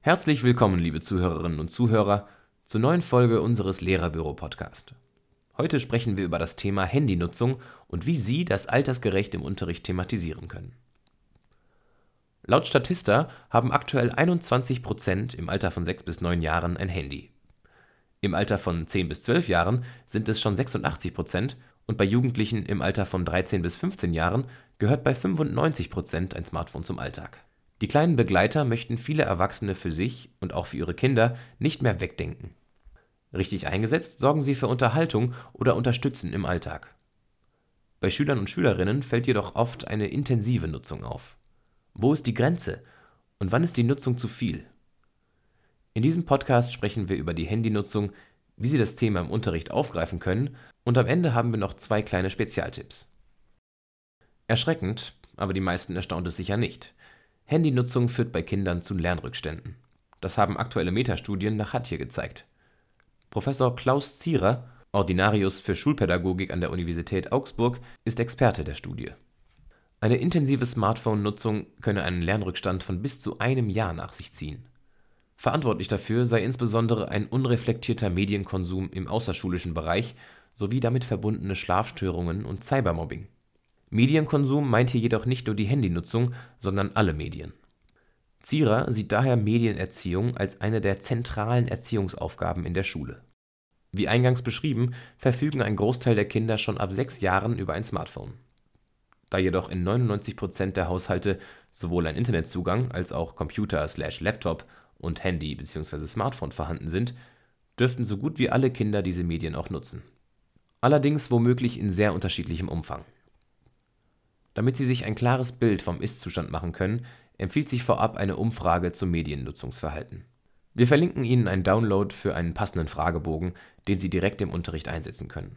Herzlich willkommen, liebe Zuhörerinnen und Zuhörer, zur neuen Folge unseres Lehrerbüro-Podcast. Heute sprechen wir über das Thema Handynutzung und wie Sie das altersgerecht im Unterricht thematisieren können. Laut Statista haben aktuell 21 Prozent im Alter von 6 bis 9 Jahren ein Handy. Im Alter von 10 bis 12 Jahren sind es schon 86 Prozent und bei Jugendlichen im Alter von 13 bis 15 Jahren gehört bei 95 Prozent ein Smartphone zum Alltag. Die kleinen Begleiter möchten viele Erwachsene für sich und auch für ihre Kinder nicht mehr wegdenken. Richtig eingesetzt sorgen sie für Unterhaltung oder Unterstützen im Alltag. Bei Schülern und Schülerinnen fällt jedoch oft eine intensive Nutzung auf. Wo ist die Grenze und wann ist die Nutzung zu viel? In diesem Podcast sprechen wir über die Handynutzung, wie Sie das Thema im Unterricht aufgreifen können und am Ende haben wir noch zwei kleine Spezialtipps. Erschreckend, aber die meisten erstaunt es sicher nicht. Handynutzung führt bei Kindern zu Lernrückständen. Das haben aktuelle Metastudien nach Hatje gezeigt. Professor Klaus Zierer, Ordinarius für Schulpädagogik an der Universität Augsburg, ist Experte der Studie. Eine intensive Smartphone-Nutzung könne einen Lernrückstand von bis zu einem Jahr nach sich ziehen. Verantwortlich dafür sei insbesondere ein unreflektierter Medienkonsum im außerschulischen Bereich sowie damit verbundene Schlafstörungen und Cybermobbing. Medienkonsum meint hier jedoch nicht nur die Handynutzung, sondern alle Medien. Zierer sieht daher Medienerziehung als eine der zentralen Erziehungsaufgaben in der Schule. Wie eingangs beschrieben, verfügen ein Großteil der Kinder schon ab sechs Jahren über ein Smartphone. Da jedoch in 99 Prozent der Haushalte sowohl ein Internetzugang als auch Computer/Laptop und Handy bzw. Smartphone vorhanden sind, dürften so gut wie alle Kinder diese Medien auch nutzen. Allerdings womöglich in sehr unterschiedlichem Umfang. Damit Sie sich ein klares Bild vom Ist-Zustand machen können, empfiehlt sich vorab eine Umfrage zum Mediennutzungsverhalten. Wir verlinken Ihnen einen Download für einen passenden Fragebogen, den Sie direkt im Unterricht einsetzen können.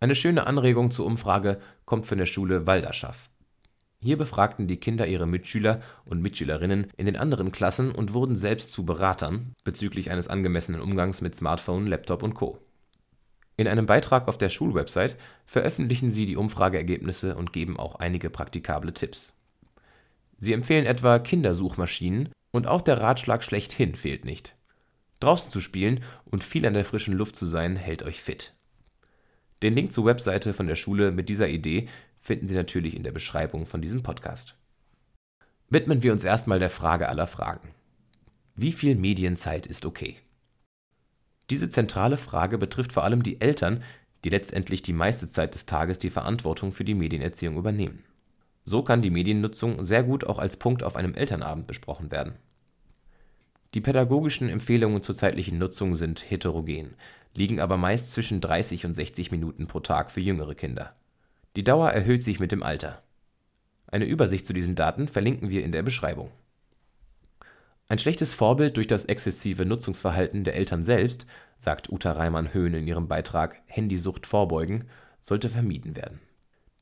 Eine schöne Anregung zur Umfrage kommt von der Schule Walderschaff. Hier befragten die Kinder ihre Mitschüler und Mitschülerinnen in den anderen Klassen und wurden selbst zu Beratern bezüglich eines angemessenen Umgangs mit Smartphone, Laptop und Co. In einem Beitrag auf der Schulwebsite veröffentlichen sie die Umfrageergebnisse und geben auch einige praktikable Tipps. Sie empfehlen etwa Kindersuchmaschinen und auch der Ratschlag schlechthin fehlt nicht. Draußen zu spielen und viel an der frischen Luft zu sein, hält euch fit. Den Link zur Webseite von der Schule mit dieser Idee finden Sie natürlich in der Beschreibung von diesem Podcast. Widmen wir uns erstmal der Frage aller Fragen. Wie viel Medienzeit ist okay? Diese zentrale Frage betrifft vor allem die Eltern, die letztendlich die meiste Zeit des Tages die Verantwortung für die Medienerziehung übernehmen. So kann die Mediennutzung sehr gut auch als Punkt auf einem Elternabend besprochen werden. Die pädagogischen Empfehlungen zur zeitlichen Nutzung sind heterogen, liegen aber meist zwischen 30 und 60 Minuten pro Tag für jüngere Kinder. Die Dauer erhöht sich mit dem Alter. Eine Übersicht zu diesen Daten verlinken wir in der Beschreibung. Ein schlechtes Vorbild durch das exzessive Nutzungsverhalten der Eltern selbst, sagt Uta Reimann-Höhn in ihrem Beitrag Handysucht vorbeugen, sollte vermieden werden.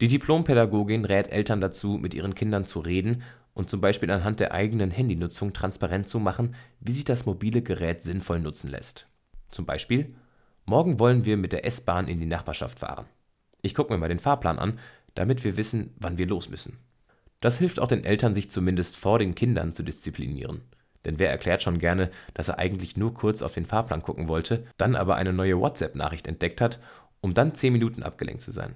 Die Diplompädagogin rät Eltern dazu, mit ihren Kindern zu reden und zum Beispiel anhand der eigenen Handynutzung transparent zu machen, wie sich das mobile Gerät sinnvoll nutzen lässt. Zum Beispiel Morgen wollen wir mit der S-Bahn in die Nachbarschaft fahren. Ich gucke mir mal den Fahrplan an, damit wir wissen, wann wir los müssen. Das hilft auch den Eltern, sich zumindest vor den Kindern zu disziplinieren. Denn wer erklärt schon gerne, dass er eigentlich nur kurz auf den Fahrplan gucken wollte, dann aber eine neue WhatsApp-Nachricht entdeckt hat, um dann 10 Minuten abgelenkt zu sein.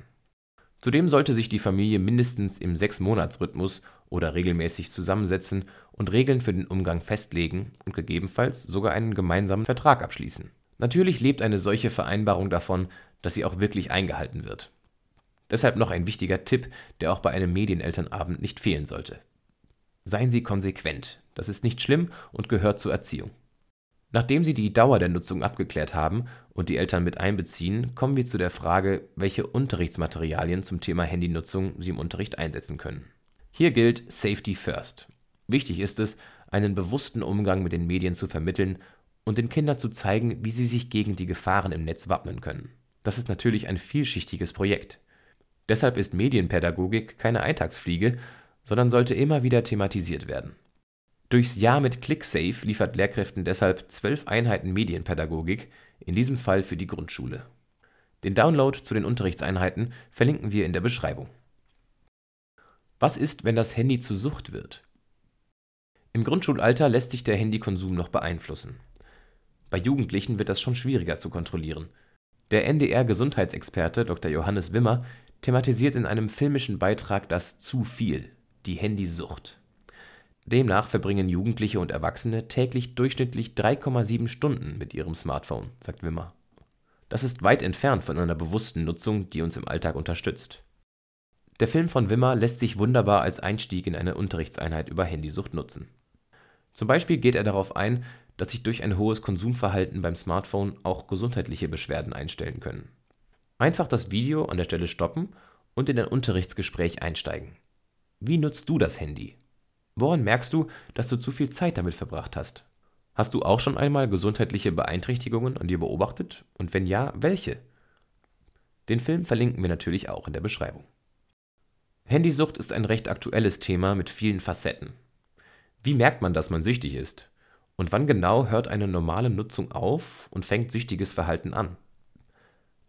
Zudem sollte sich die Familie mindestens im 6-Monats-Rhythmus oder regelmäßig zusammensetzen und Regeln für den Umgang festlegen und gegebenenfalls sogar einen gemeinsamen Vertrag abschließen. Natürlich lebt eine solche Vereinbarung davon, dass sie auch wirklich eingehalten wird. Deshalb noch ein wichtiger Tipp, der auch bei einem Medienelternabend nicht fehlen sollte. Seien Sie konsequent, das ist nicht schlimm und gehört zur Erziehung. Nachdem Sie die Dauer der Nutzung abgeklärt haben und die Eltern mit einbeziehen, kommen wir zu der Frage, welche Unterrichtsmaterialien zum Thema Handynutzung Sie im Unterricht einsetzen können. Hier gilt Safety First. Wichtig ist es, einen bewussten Umgang mit den Medien zu vermitteln und den Kindern zu zeigen, wie sie sich gegen die Gefahren im Netz wappnen können. Das ist natürlich ein vielschichtiges Projekt. Deshalb ist Medienpädagogik keine Eintagsfliege, sondern sollte immer wieder thematisiert werden. Durchs Jahr mit ClickSafe liefert Lehrkräften deshalb zwölf Einheiten Medienpädagogik, in diesem Fall für die Grundschule. Den Download zu den Unterrichtseinheiten verlinken wir in der Beschreibung. Was ist, wenn das Handy zu Sucht wird? Im Grundschulalter lässt sich der Handykonsum noch beeinflussen. Bei Jugendlichen wird das schon schwieriger zu kontrollieren. Der NDR-Gesundheitsexperte Dr. Johannes Wimmer thematisiert in einem filmischen Beitrag das Zu viel, die Handysucht. Demnach verbringen Jugendliche und Erwachsene täglich durchschnittlich 3,7 Stunden mit ihrem Smartphone, sagt Wimmer. Das ist weit entfernt von einer bewussten Nutzung, die uns im Alltag unterstützt. Der Film von Wimmer lässt sich wunderbar als Einstieg in eine Unterrichtseinheit über Handysucht nutzen. Zum Beispiel geht er darauf ein, dass sich durch ein hohes Konsumverhalten beim Smartphone auch gesundheitliche Beschwerden einstellen können. Einfach das Video an der Stelle stoppen und in ein Unterrichtsgespräch einsteigen. Wie nutzt du das Handy? Woran merkst du, dass du zu viel Zeit damit verbracht hast? Hast du auch schon einmal gesundheitliche Beeinträchtigungen an dir beobachtet? Und wenn ja, welche? Den Film verlinken wir natürlich auch in der Beschreibung. Handysucht ist ein recht aktuelles Thema mit vielen Facetten. Wie merkt man, dass man süchtig ist? Und wann genau hört eine normale Nutzung auf und fängt süchtiges Verhalten an?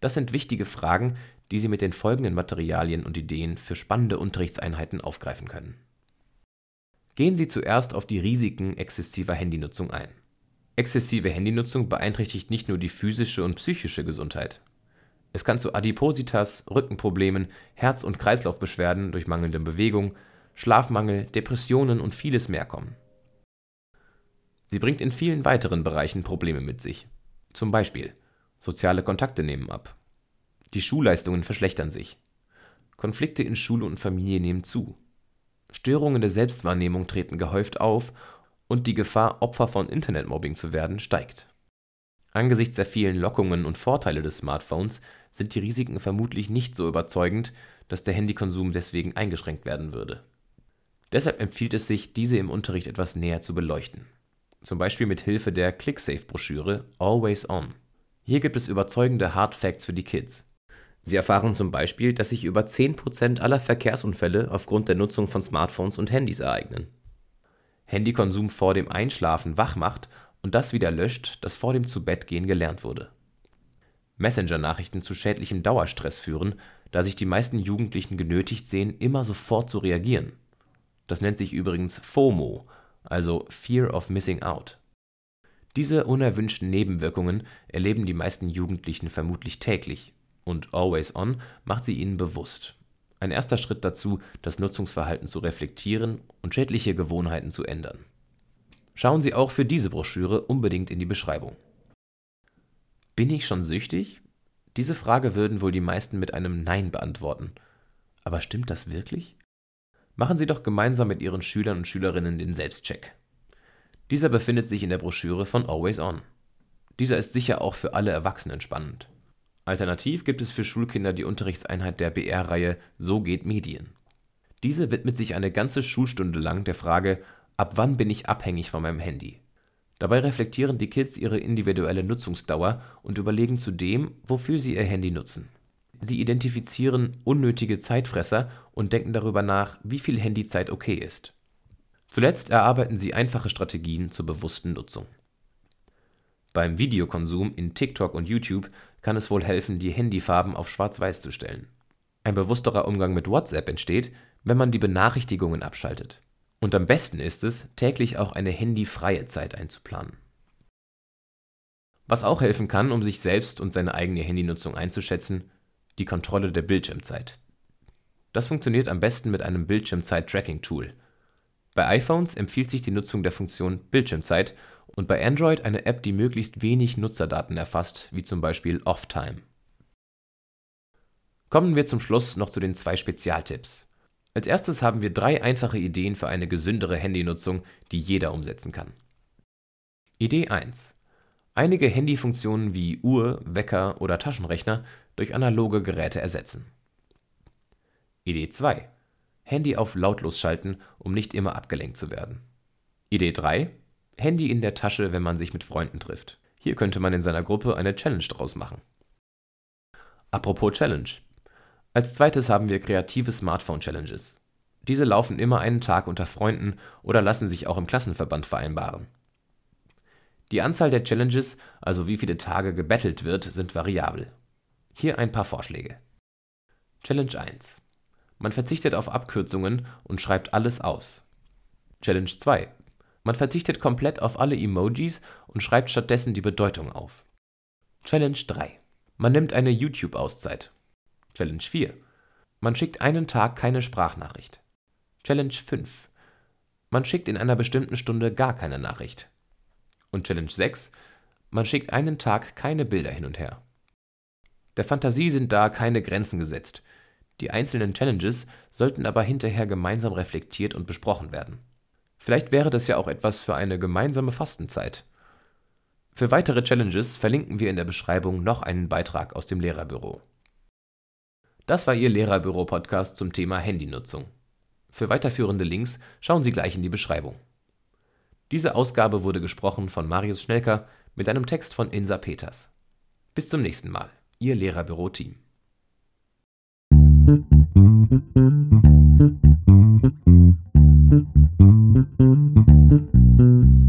Das sind wichtige Fragen, die Sie mit den folgenden Materialien und Ideen für spannende Unterrichtseinheiten aufgreifen können. Gehen Sie zuerst auf die Risiken exzessiver Handynutzung ein. Exzessive Handynutzung beeinträchtigt nicht nur die physische und psychische Gesundheit. Es kann zu Adipositas, Rückenproblemen, Herz- und Kreislaufbeschwerden durch mangelnde Bewegung, Schlafmangel, Depressionen und vieles mehr kommen. Sie bringt in vielen weiteren Bereichen Probleme mit sich. Zum Beispiel soziale Kontakte nehmen ab. Die Schulleistungen verschlechtern sich. Konflikte in Schule und Familie nehmen zu. Störungen der Selbstwahrnehmung treten gehäuft auf und die Gefahr, Opfer von Internetmobbing zu werden, steigt. Angesichts der vielen Lockungen und Vorteile des Smartphones sind die Risiken vermutlich nicht so überzeugend, dass der Handykonsum deswegen eingeschränkt werden würde. Deshalb empfiehlt es sich, diese im Unterricht etwas näher zu beleuchten. Zum Beispiel mit Hilfe der ClickSafe-Broschüre Always On. Hier gibt es überzeugende Hard Facts für die Kids. Sie erfahren zum Beispiel, dass sich über 10% aller Verkehrsunfälle aufgrund der Nutzung von Smartphones und Handys ereignen. Handykonsum vor dem Einschlafen wach macht und das wieder löscht, das vor dem Zubettgehen gelernt wurde. Messenger-Nachrichten zu schädlichem Dauerstress führen, da sich die meisten Jugendlichen genötigt sehen, immer sofort zu reagieren. Das nennt sich übrigens FOMO, also Fear of Missing Out. Diese unerwünschten Nebenwirkungen erleben die meisten Jugendlichen vermutlich täglich und Always On macht sie ihnen bewusst. Ein erster Schritt dazu, das Nutzungsverhalten zu reflektieren und schädliche Gewohnheiten zu ändern. Schauen Sie auch für diese Broschüre unbedingt in die Beschreibung. Bin ich schon süchtig? Diese Frage würden wohl die meisten mit einem Nein beantworten. Aber stimmt das wirklich? Machen Sie doch gemeinsam mit Ihren Schülern und Schülerinnen den Selbstcheck. Dieser befindet sich in der Broschüre von Always On. Dieser ist sicher auch für alle Erwachsenen spannend. Alternativ gibt es für Schulkinder die Unterrichtseinheit der BR-Reihe So geht Medien. Diese widmet sich eine ganze Schulstunde lang der Frage, ab wann bin ich abhängig von meinem Handy? Dabei reflektieren die Kids ihre individuelle Nutzungsdauer und überlegen zudem, wofür sie ihr Handy nutzen. Sie identifizieren unnötige Zeitfresser und denken darüber nach, wie viel Handyzeit okay ist. Zuletzt erarbeiten sie einfache Strategien zur bewussten Nutzung. Beim Videokonsum in TikTok und YouTube kann es wohl helfen, die Handyfarben auf Schwarz-Weiß zu stellen. Ein bewussterer Umgang mit WhatsApp entsteht, wenn man die Benachrichtigungen abschaltet. Und am besten ist es, täglich auch eine handyfreie Zeit einzuplanen. Was auch helfen kann, um sich selbst und seine eigene Handynutzung einzuschätzen, die Kontrolle der Bildschirmzeit. Das funktioniert am besten mit einem Bildschirmzeit-Tracking-Tool. Bei iPhones empfiehlt sich die Nutzung der Funktion Bildschirmzeit und bei Android eine App, die möglichst wenig Nutzerdaten erfasst, wie zum Beispiel Offtime. Kommen wir zum Schluss noch zu den zwei Spezialtipps. Als erstes haben wir drei einfache Ideen für eine gesündere Handynutzung, die jeder umsetzen kann. Idee 1. Einige Handyfunktionen wie Uhr, Wecker oder Taschenrechner durch analoge Geräte ersetzen. Idee 2. Handy auf lautlos schalten, um nicht immer abgelenkt zu werden. Idee 3. Handy in der Tasche, wenn man sich mit Freunden trifft. Hier könnte man in seiner Gruppe eine Challenge draus machen. Apropos Challenge. Als zweites haben wir kreative Smartphone-Challenges. Diese laufen immer einen Tag unter Freunden oder lassen sich auch im Klassenverband vereinbaren. Die Anzahl der Challenges, also wie viele Tage gebettelt wird, sind variabel. Hier ein paar Vorschläge. Challenge 1. Man verzichtet auf Abkürzungen und schreibt alles aus. Challenge 2. Man verzichtet komplett auf alle Emojis und schreibt stattdessen die Bedeutung auf. Challenge 3. Man nimmt eine YouTube-Auszeit. Challenge 4. Man schickt einen Tag keine Sprachnachricht. Challenge 5. Man schickt in einer bestimmten Stunde gar keine Nachricht. Und Challenge 6. Man schickt einen Tag keine Bilder hin und her. Der Fantasie sind da keine Grenzen gesetzt. Die einzelnen Challenges sollten aber hinterher gemeinsam reflektiert und besprochen werden. Vielleicht wäre das ja auch etwas für eine gemeinsame Fastenzeit. Für weitere Challenges verlinken wir in der Beschreibung noch einen Beitrag aus dem Lehrerbüro. Das war Ihr Lehrerbüro-Podcast zum Thema Handynutzung. Für weiterführende Links schauen Sie gleich in die Beschreibung. Diese Ausgabe wurde gesprochen von Marius Schnelker mit einem Text von Insa Peters. Bis zum nächsten Mal, Ihr Lehrerbüro-Team. Thank you.